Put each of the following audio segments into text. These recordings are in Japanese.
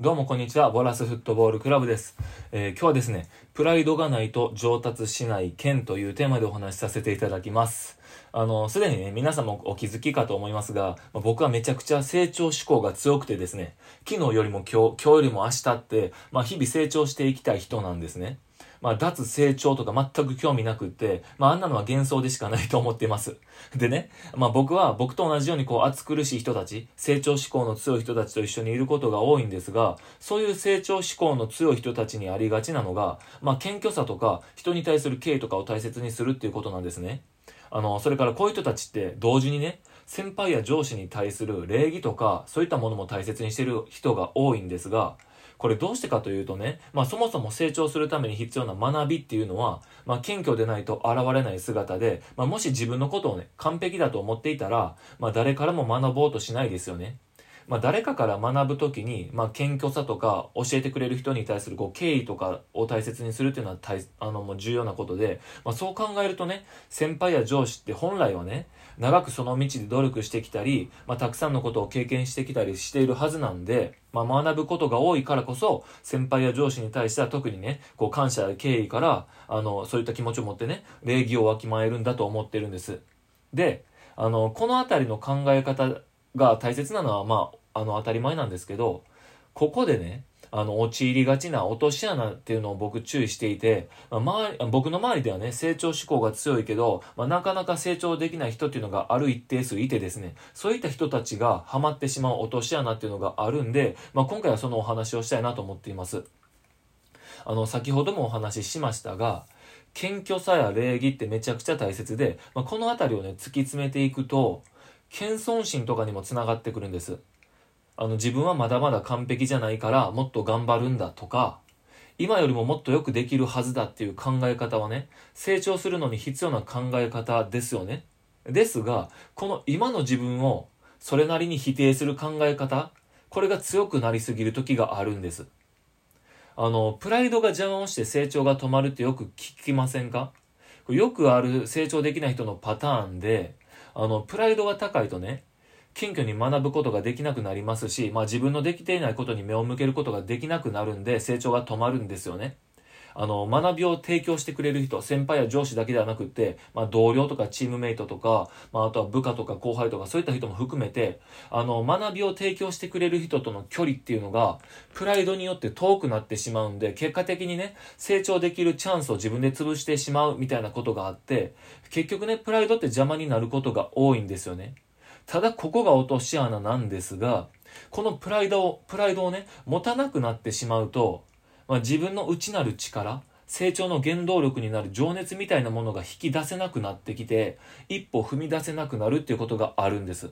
どうもこんにちは。ボラスフットボールクラブです。えー今日はですね、プライドがないと上達しない剣というテーマでお話しさせていただきます。あの、すでにね、皆さんもお気づきかと思いますが、まあ僕はめちゃくちゃ成長志向が強くてですね、昨日よりも今日、今日よりも明日って、まあ日々成長していきたい人なんですね。まあ、脱成長とか全く興味なくって、まあ、あんなのは幻想でしかないと思っています。でね、まあ、僕は僕と同じようにこう熱苦しい人たち、成長志向の強い人たちと一緒にいることが多いんですが、そういう成長志向の強い人たちにありがちなのが、まあ、謙虚さとか人に対する敬意とかを大切にするっていうことなんですね。あの、それからこういう人たちって同時にね、先輩や上司に対する礼儀とか、そういったものも大切にしてる人が多いんですが、これどうしてかというとね、まあそもそも成長するために必要な学びっていうのは、まあ謙虚でないと現れない姿で、まあもし自分のことをね、完璧だと思っていたら、まあ誰からも学ぼうとしないですよね。まあ誰かから学ぶときに、まあ謙虚さとか教えてくれる人に対するこう敬意とかを大切にするっていうのは大あのもう重要なことで、まあそう考えるとね、先輩や上司って本来はね、長くその道で努力してきたり、まあ、たくさんのことを経験してきたりしているはずなんで、まあ、学ぶことが多いからこそ、先輩や上司に対しては特にね、こう感謝や敬意から、あの、そういった気持ちを持ってね、礼儀をわきまえるんだと思ってるんです。で、あの、このあたりの考え方が大切なのは、まあ、あの、当たり前なんですけど、ここでね、あの、陥りがちな落とし穴っていうのを僕注意していて、まあ、周り僕の周りではね、成長志向が強いけど、まあ、なかなか成長できない人っていうのがある一定数いてですね、そういった人たちがハマってしまう落とし穴っていうのがあるんで、まあ、今回はそのお話をしたいなと思っています。あの、先ほどもお話ししましたが、謙虚さや礼儀ってめちゃくちゃ大切で、まあ、このあたりをね、突き詰めていくと、謙遜心とかにもつながってくるんです。あの自分はまだまだ完璧じゃないからもっと頑張るんだとか今よりももっとよくできるはずだっていう考え方はね成長するのに必要な考え方ですよね。ですがこの今の自分をそれなりに否定する考え方これが強くなりすぎる時があるんです。あのプライドが邪魔をして成長が止まるってよく聞きませんか？よくある成長できない人のパターンであのプライドが高いとね謙虚に学ぶことができなくなりますし、まあ、自分のできていないことに目を向けることができなくなるんで成長が止まるんですよね。あの学びを提供してくれる人先輩や上司だけではなくて、まあ、同僚とかチームメイトとか、まあ、あとは部下とか後輩とかそういった人も含めてあの学びを提供してくれる人との距離っていうのがプライドによって遠くなってしまうんで結果的にね成長できるチャンスを自分で潰してしまうみたいなことがあって結局ねプライドって邪魔になることが多いんですよね。ただここが落とし穴なんですが、このプライドを、プライドをね、持たなくなってしまうと、まあ、自分の内なる力、成長の原動力になる情熱みたいなものが引き出せなくなってきて、一歩踏み出せなくなるっていうことがあるんです。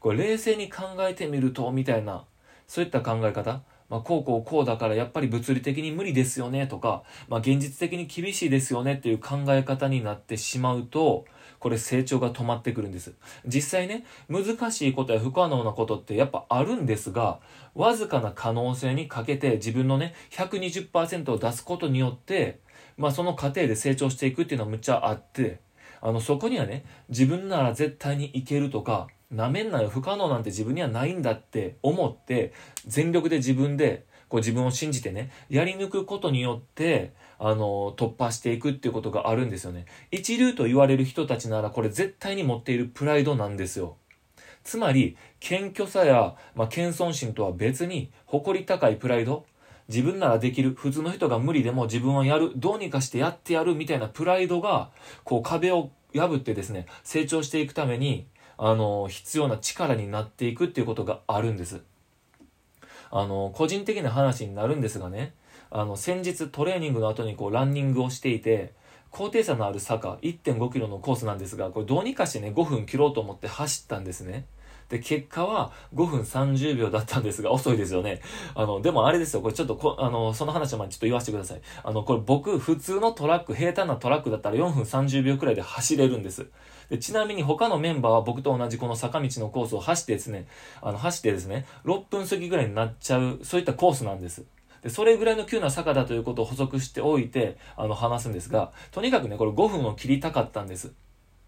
これ冷静に考えてみると、みたいな、そういった考え方、まあ、こうこうこうだからやっぱり物理的に無理ですよねとか、まあ、現実的に厳しいですよねっていう考え方になってしまうと、これ成長が止まってくるんです。実際ね、難しいことや不可能なことってやっぱあるんですが、わずかな可能性にかけて自分のね、120%を出すことによって、まあその過程で成長していくっていうのはむっちゃあって、あのそこにはね、自分なら絶対にいけるとか、なめんなよ、不可能なんて自分にはないんだって思って、全力で自分で、こう自分を信じてね、やり抜くことによって、あの、突破していくっていうことがあるんですよね。一流と言われる人たちなら、これ絶対に持っているプライドなんですよ。つまり、謙虚さや、まあ、謙遜心とは別に、誇り高いプライド、自分ならできる、普通の人が無理でも自分はやる、どうにかしてやってやるみたいなプライドが、こう壁を破ってですね、成長していくために、あの、必要な力になっていくっていうことがあるんです。あの、個人的な話になるんですがね、あの、先日トレーニングの後にこうランニングをしていて、高低差のある坂1.5キロのコースなんですが、これどうにかしてね、5分切ろうと思って走ったんですね。で、結果は5分30秒だったんですが、遅いですよね。あの、でもあれですよ、これちょっとこ、あの、その話はまあちょっと言わせてください。あの、これ僕、普通のトラック、平坦なトラックだったら4分30秒くらいで走れるんです。でちなみに他のメンバーは僕と同じこの坂道のコースを走ってですね、あの、走ってですね、6分過ぎぐらいになっちゃう、そういったコースなんです。で、それぐらいの急な坂だということを補足しておいて、あの、話すんですが、とにかくね、これ5分を切りたかったんです。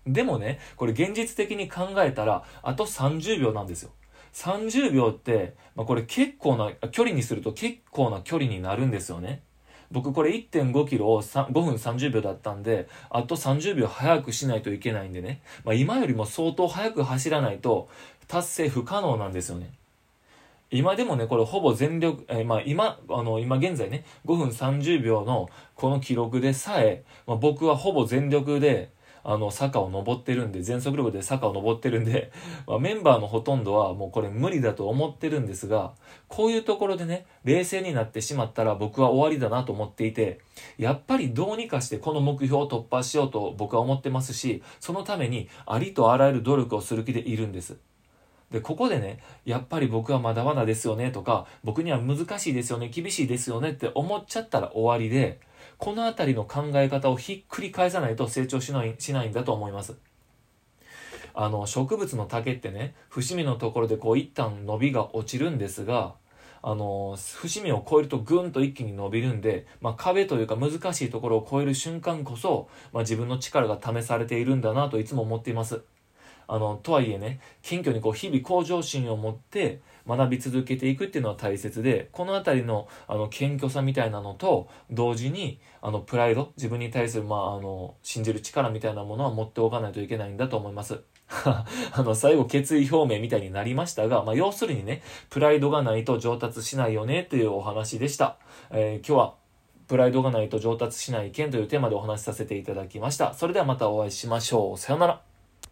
でもね、これ現実的に考えたら、あと30秒なんですよ。30秒って、まあ、これ結構な、距離にすると結構な距離になるんですよね。僕これ1.5キロを5分30秒だったんで、あと30秒早くしないといけないんでね。まあ、今よりも相当早く走らないと達成不可能なんですよね。今でもね、これほぼ全力、えー、まあ今、あの、今現在ね、5分30秒のこの記録でさえ、まあ、僕はほぼ全力で、あの、坂を登ってるんで、全速力で坂を登ってるんで、まあ、メンバーのほとんどはもうこれ無理だと思ってるんですが、こういうところでね、冷静になってしまったら僕は終わりだなと思っていて、やっぱりどうにかしてこの目標を突破しようと僕は思ってますし、そのためにありとあらゆる努力をする気でいるんです。で、ここでね、やっぱり僕はまだまだですよねとか、僕には難しいですよね、厳しいですよねって思っちゃったら終わりで、この辺りの考え方をひっくり返さないと成長しないしないんだと思います。あの植物の竹ってね伏見のところでこう一旦伸びが落ちるんですがあの伏見を越えるとぐんと一気に伸びるんで、まあ、壁というか難しいところを越える瞬間こそ、まあ、自分の力が試されているんだなといつも思っています。あのとはいえね謙虚にこう日々向上心を持って学び続けていくっていうのは大切でこの辺りのあの謙虚さみたいなのと同時にあのプライド自分に対する、まあ、あの信じる力みたいなものは持っておかないといけないんだと思います。あの最後決意表明みたいになりましたが、まあ、要するにねプライドがないと上達しないよねというお話でした。えー、今日はプライドがないと上達しない件というテーマでお話しさせていただきました。それではまたお会いしましょう。さようなら。